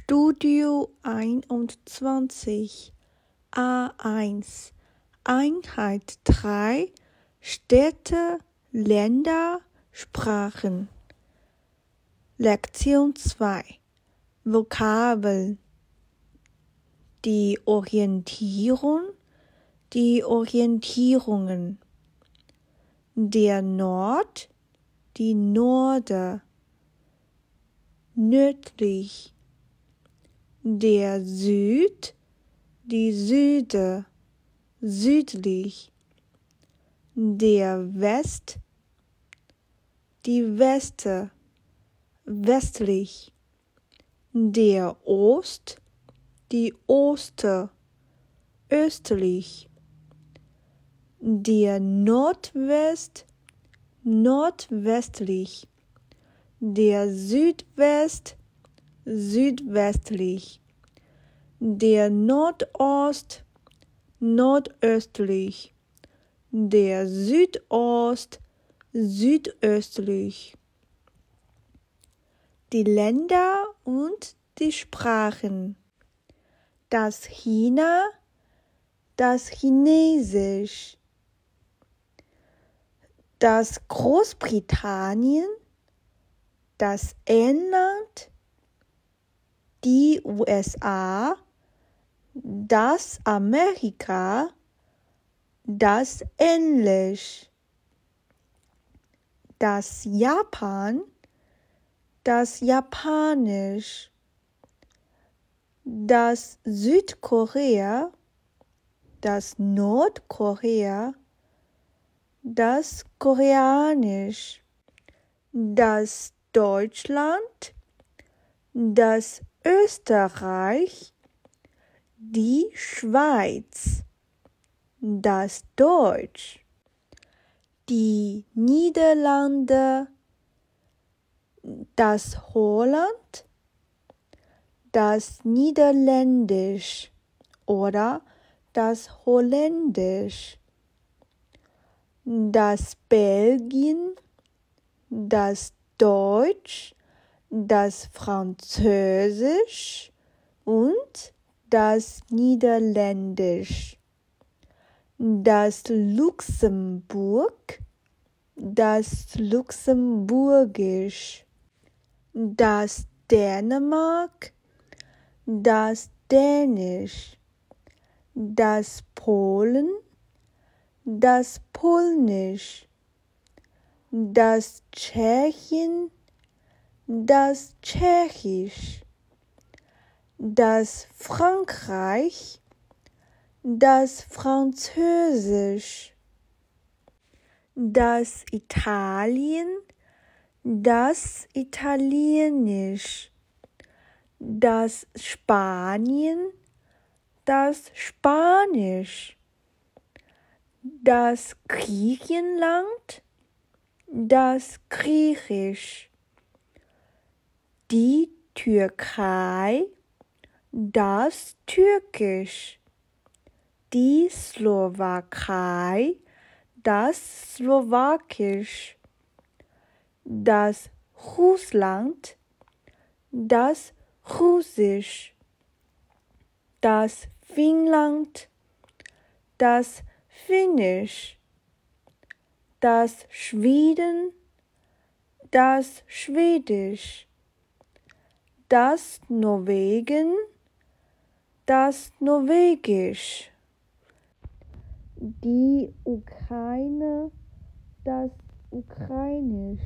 Studio einundzwanzig A1 Einheit drei. Städte, Länder, Sprachen. Lektion zwei. Vokabeln. Die Orientierung, die Orientierungen. Der Nord, die Norde. Nördlich der Süd, die Süde, südlich, der West, die Weste, westlich, der Ost, die Oste, östlich, der Nordwest, nordwestlich, der Südwest, südwestlich, der Nordost, nordöstlich, der Südost, südöstlich. Die Länder und die Sprachen. Das China, das Chinesisch, das Großbritannien, das England, die USA, das Amerika, das Englisch, das Japan, das Japanisch, das Südkorea, das Nordkorea, das Koreanisch, das Deutschland, das Österreich, die Schweiz, das Deutsch, die Niederlande, das Holland, das Niederländisch oder das Holländisch, das Belgien, das Deutsch, das Französisch und das Niederländisch, das Luxemburg, das Luxemburgisch, das Dänemark, das Dänisch, das Polen, das Polnisch, das Tschechien, das Tschechisch, das Frankreich, das Französisch, das Italien, das Italienisch, das Spanien, das Spanisch, das Griechenland, das Griechisch, die Türkei, das Türkisch, die Slowakei, das Slowakisch, das Russland, das Russisch, das Finnland, das Finnisch, das Schweden, das Schwedisch, das Norwegen, das Norwegisch, die Ukraine, das Ukrainisch